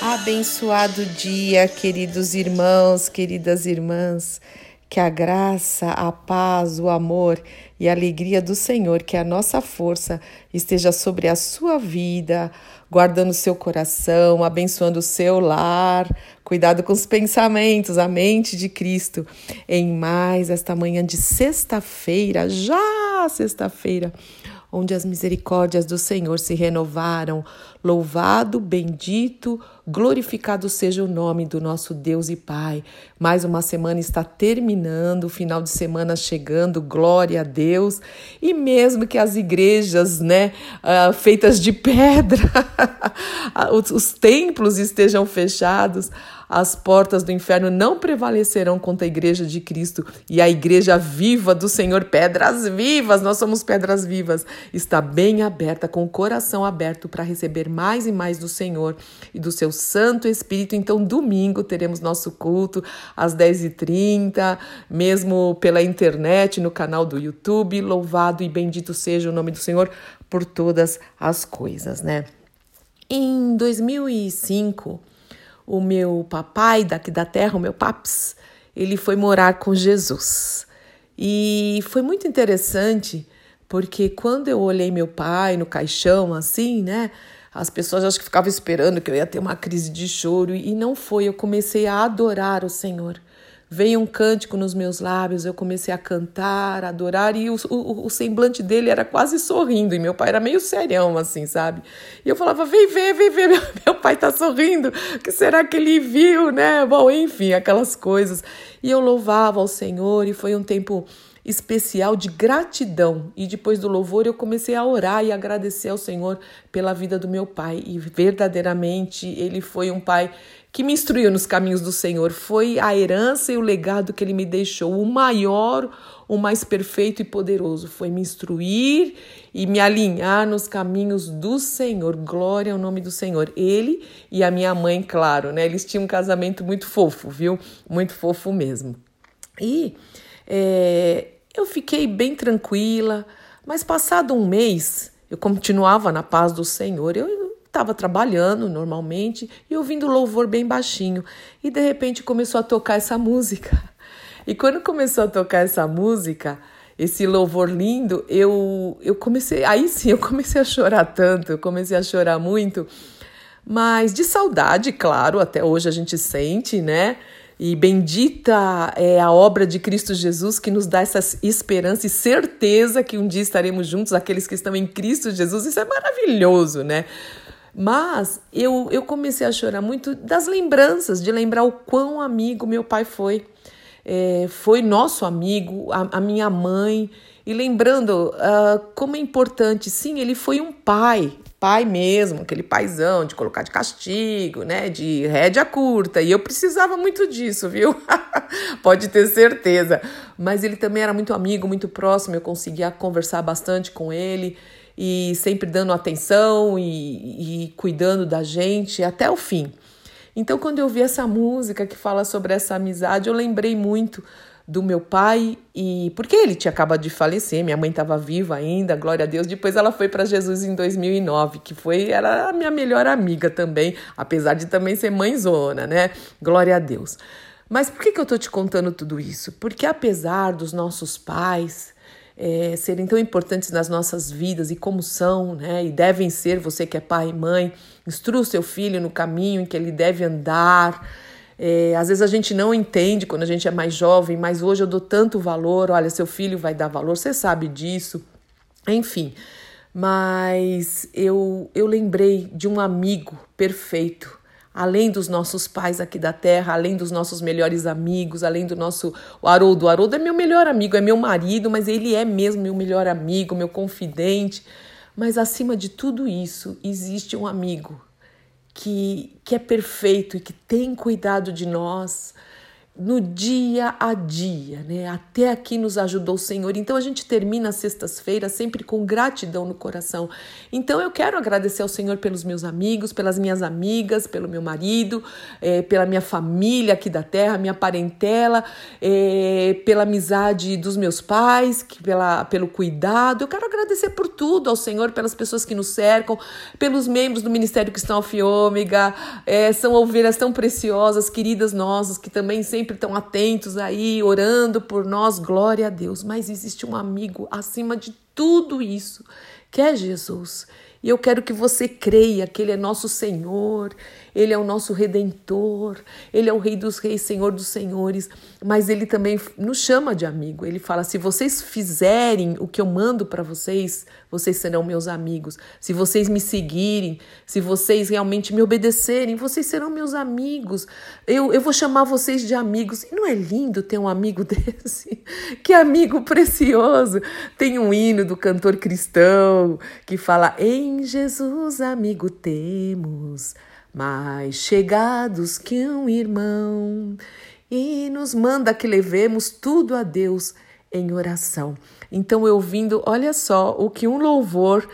Abençoado dia, queridos irmãos, queridas irmãs. Que a graça, a paz, o amor e a alegria do Senhor, que a nossa força, esteja sobre a sua vida, guardando seu coração, abençoando o seu lar. Cuidado com os pensamentos, a mente de Cristo. Em mais esta manhã de sexta-feira, já sexta-feira, onde as misericórdias do Senhor se renovaram. Louvado, bendito, glorificado seja o nome do nosso Deus e Pai. Mais uma semana está terminando, o final de semana chegando, glória a Deus. E mesmo que as igrejas, né, ah, feitas de pedra, os, os templos estejam fechados, as portas do inferno não prevalecerão contra a igreja de Cristo e a igreja viva do Senhor, pedras vivas, nós somos pedras vivas, está bem aberta, com o coração aberto para receber mais e mais do Senhor e do seu Santo Espírito. Então, domingo teremos nosso culto às 10h30, mesmo pela internet, no canal do YouTube. Louvado e bendito seja o nome do Senhor por todas as coisas, né? Em 2005, o meu papai daqui da terra, o meu paps, ele foi morar com Jesus. E foi muito interessante, porque quando eu olhei meu pai no caixão, assim, né? As pessoas acho que ficavam esperando que eu ia ter uma crise de choro, e não foi. Eu comecei a adorar o Senhor. Veio um cântico nos meus lábios, eu comecei a cantar, a adorar, e o, o, o, semblante dele era quase sorrindo, e meu pai era meio serião, assim, sabe? E eu falava, vem ver, vem ver, meu, meu pai tá sorrindo, o que será que ele viu, né? Bom, enfim, aquelas coisas. E eu louvava ao Senhor, e foi um tempo especial de gratidão. E depois do louvor eu comecei a orar e agradecer ao Senhor pela vida do meu pai. E verdadeiramente ele foi um pai que me instruiu nos caminhos do Senhor. Foi a herança e o legado que ele me deixou, o maior, o mais perfeito e poderoso. Foi me instruir e me alinhar nos caminhos do Senhor. Glória ao nome do Senhor. Ele e a minha mãe, claro, né? Eles tinham um casamento muito fofo, viu? Muito fofo mesmo. E é, eu fiquei bem tranquila, mas passado um mês, eu continuava na paz do Senhor. Eu estava trabalhando normalmente e ouvindo louvor bem baixinho. E de repente começou a tocar essa música. E quando começou a tocar essa música, esse louvor lindo, eu, eu comecei, aí sim, eu comecei a chorar tanto, eu comecei a chorar muito, mas de saudade, claro, até hoje a gente sente, né? E bendita é a obra de Cristo Jesus que nos dá essa esperança e certeza que um dia estaremos juntos, aqueles que estão em Cristo Jesus. Isso é maravilhoso, né? Mas eu, eu comecei a chorar muito das lembranças, de lembrar o quão amigo meu pai foi. É, foi nosso amigo, a, a minha mãe. E lembrando uh, como é importante, sim, ele foi um pai, pai mesmo, aquele paizão de colocar de castigo, né, de rédea curta, e eu precisava muito disso, viu? Pode ter certeza. Mas ele também era muito amigo, muito próximo, eu conseguia conversar bastante com ele e sempre dando atenção e, e cuidando da gente até o fim. Então, quando eu vi essa música que fala sobre essa amizade, eu lembrei muito do meu pai e porque ele tinha acabado de falecer, minha mãe estava viva ainda, glória a Deus. Depois ela foi para Jesus em 2009, que foi era a minha melhor amiga também, apesar de também ser mãezona, né? Glória a Deus. Mas por que, que eu tô te contando tudo isso? Porque apesar dos nossos pais é, serem tão importantes nas nossas vidas e como são, né? E devem ser, você que é pai e mãe, instrua o seu filho no caminho em que ele deve andar. É, às vezes a gente não entende quando a gente é mais jovem, mas hoje eu dou tanto valor. Olha, seu filho vai dar valor, você sabe disso. Enfim, mas eu, eu lembrei de um amigo perfeito, além dos nossos pais aqui da terra, além dos nossos melhores amigos, além do nosso o Haroldo. O Haroldo é meu melhor amigo, é meu marido, mas ele é mesmo meu melhor amigo, meu confidente. Mas acima de tudo isso, existe um amigo que, que é perfeito e que tem cuidado de nós, no dia a dia, né? Até aqui nos ajudou o Senhor. Então a gente termina as sextas-feiras sempre com gratidão no coração. Então eu quero agradecer ao Senhor pelos meus amigos, pelas minhas amigas, pelo meu marido, é, pela minha família aqui da terra, minha parentela, é, pela amizade dos meus pais, que, pela, pelo cuidado. Eu quero agradecer por tudo ao Senhor, pelas pessoas que nos cercam, pelos membros do Ministério Cristão Alfiômega. É, são ovelhas tão preciosas, queridas nossas, que também sempre sempre estão atentos aí, orando por nós, glória a Deus. Mas existe um amigo acima de tudo isso, que é Jesus. E eu quero que você creia que Ele é nosso Senhor, Ele é o nosso Redentor, Ele é o Rei dos Reis, Senhor dos Senhores, mas Ele também nos chama de amigo. Ele fala: se vocês fizerem o que eu mando para vocês, vocês serão meus amigos. Se vocês me seguirem, se vocês realmente me obedecerem, vocês serão meus amigos. Eu, eu vou chamar vocês de amigos. E não é lindo ter um amigo desse? Que amigo precioso! Tem um hino do cantor cristão que fala: Em em Jesus, amigo, temos mais chegados que um irmão e nos manda que levemos tudo a Deus em oração. Então, eu ouvindo, olha só o que um louvor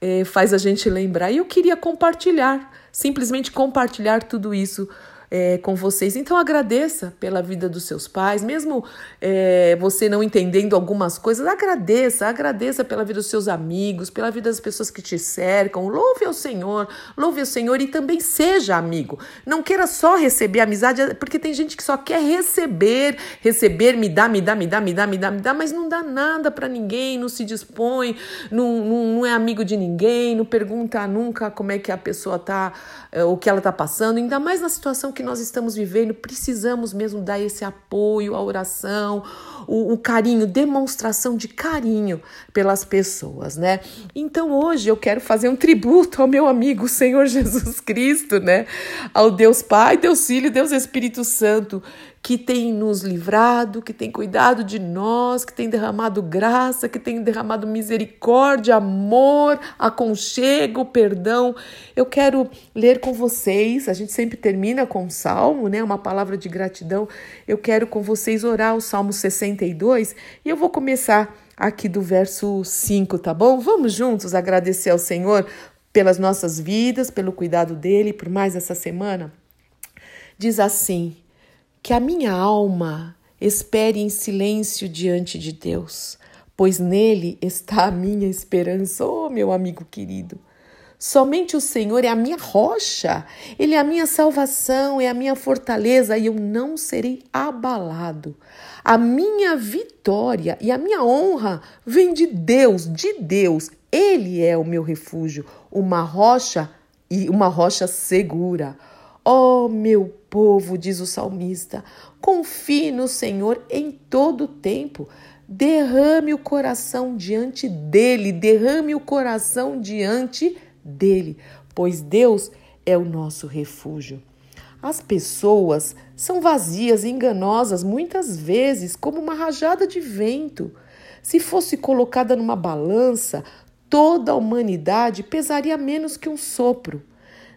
eh, faz a gente lembrar. E eu queria compartilhar, simplesmente compartilhar tudo isso é, com vocês. Então agradeça pela vida dos seus pais, mesmo é, você não entendendo algumas coisas, agradeça, agradeça pela vida dos seus amigos, pela vida das pessoas que te cercam. Louve ao Senhor, louve ao Senhor e também seja amigo. Não queira só receber amizade, porque tem gente que só quer receber, receber, me dá, me dá, me dá, me dá, me dá, me dá, mas não dá nada para ninguém, não se dispõe, não, não, não é amigo de ninguém, não pergunta nunca como é que a pessoa tá, é, o que ela tá passando, ainda mais na situação que nós estamos vivendo, precisamos mesmo dar esse apoio, a oração, o, o, carinho, demonstração de carinho pelas pessoas, né? Então hoje eu quero fazer um tributo ao meu amigo Senhor Jesus Cristo, né? Ao Deus Pai, Deus Filho, Deus Espírito Santo, que tem nos livrado, que tem cuidado de nós, que tem derramado graça, que tem derramado misericórdia, amor, aconchego, perdão. Eu quero ler com vocês, a gente sempre termina com um salmo, né? Uma palavra de gratidão. Eu quero com vocês orar o Salmo 62 e eu vou começar aqui do verso 5, tá bom? Vamos juntos agradecer ao Senhor pelas nossas vidas, pelo cuidado dele, por mais essa semana. Diz assim: que a minha alma espere em silêncio diante de Deus, pois nele está a minha esperança, oh meu amigo querido. Somente o Senhor é a minha rocha, Ele é a minha salvação, é a minha fortaleza e eu não serei abalado. A minha vitória e a minha honra vem de Deus, de Deus. Ele é o meu refúgio, uma rocha e uma rocha segura. Ó oh, meu povo, diz o salmista, confie no Senhor em todo o tempo. Derrame o coração diante dele, derrame o coração diante dele, pois Deus é o nosso refúgio. As pessoas são vazias e enganosas muitas vezes, como uma rajada de vento. Se fosse colocada numa balança, toda a humanidade pesaria menos que um sopro.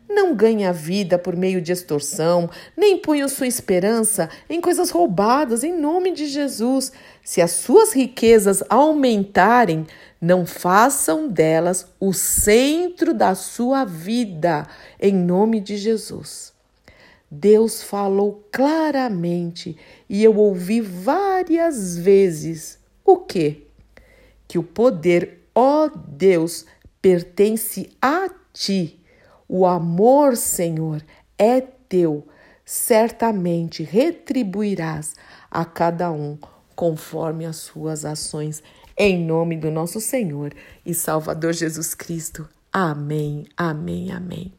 Não ganhe a vida por meio de extorsão, nem ponha sua esperança em coisas roubadas em nome de Jesus. Se as suas riquezas aumentarem, não façam delas o centro da sua vida, em nome de Jesus. Deus falou claramente e eu ouvi várias vezes o quê? Que o poder, ó Deus, pertence a ti o amor, Senhor, é teu. Certamente retribuirás a cada um conforme as suas ações. Em nome do nosso Senhor e Salvador Jesus Cristo. Amém, amém, amém.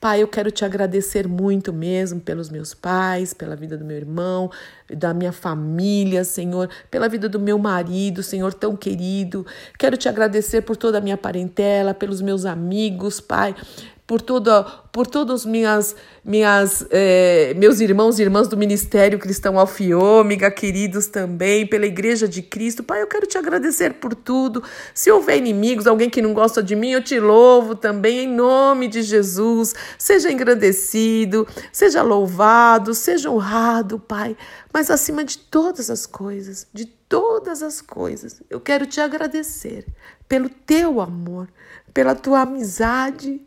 Pai, eu quero te agradecer muito mesmo pelos meus pais, pela vida do meu irmão, da minha família, Senhor, pela vida do meu marido, Senhor, tão querido. Quero te agradecer por toda a minha parentela, pelos meus amigos, Pai, por toda, por todos minhas, minhas, eh, meus irmãos e irmãs do Ministério Cristão Alfiômega, queridos também, pela Igreja de Cristo. Pai, eu quero te agradecer por tudo. Se houver inimigos, alguém que não gosta de mim, eu te louvo também, em nome de Jesus. Seja engrandecido, seja louvado, seja honrado, Pai. Mas acima de todas as coisas, de todas as coisas, eu quero te agradecer pelo teu amor, pela tua amizade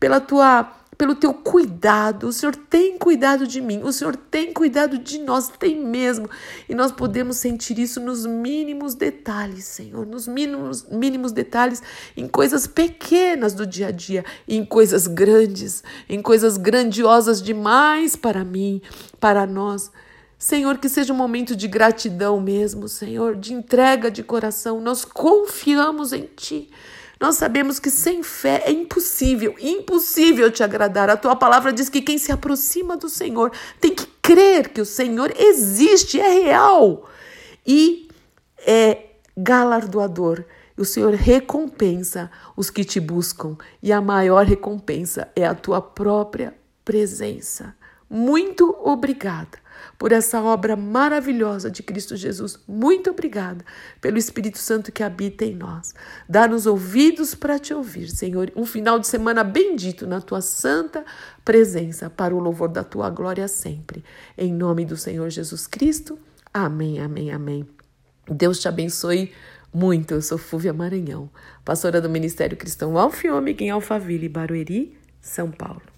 pela tua pelo teu cuidado. O Senhor tem cuidado de mim, o Senhor tem cuidado de nós, tem mesmo. E nós podemos sentir isso nos mínimos detalhes, Senhor, nos mínimos, mínimos detalhes, em coisas pequenas do dia a dia, em coisas grandes, em coisas grandiosas demais para mim, para nós. Senhor, que seja um momento de gratidão mesmo, Senhor, de entrega de coração. Nós confiamos em Ti. Nós sabemos que sem fé é impossível, impossível te agradar. A tua palavra diz que quem se aproxima do Senhor tem que crer que o Senhor existe, é real e é galardoador. O Senhor recompensa os que te buscam e a maior recompensa é a tua própria presença. Muito obrigada por essa obra maravilhosa de Cristo Jesus. Muito obrigada pelo Espírito Santo que habita em nós. Dá-nos ouvidos para te ouvir, Senhor. Um final de semana bendito na tua santa presença, para o louvor da tua glória sempre. Em nome do Senhor Jesus Cristo. Amém, amém, amém. Deus te abençoe muito. Eu sou Fúvia Maranhão, pastora do Ministério Cristão Alfiômega em Alphaville, Barueri, São Paulo.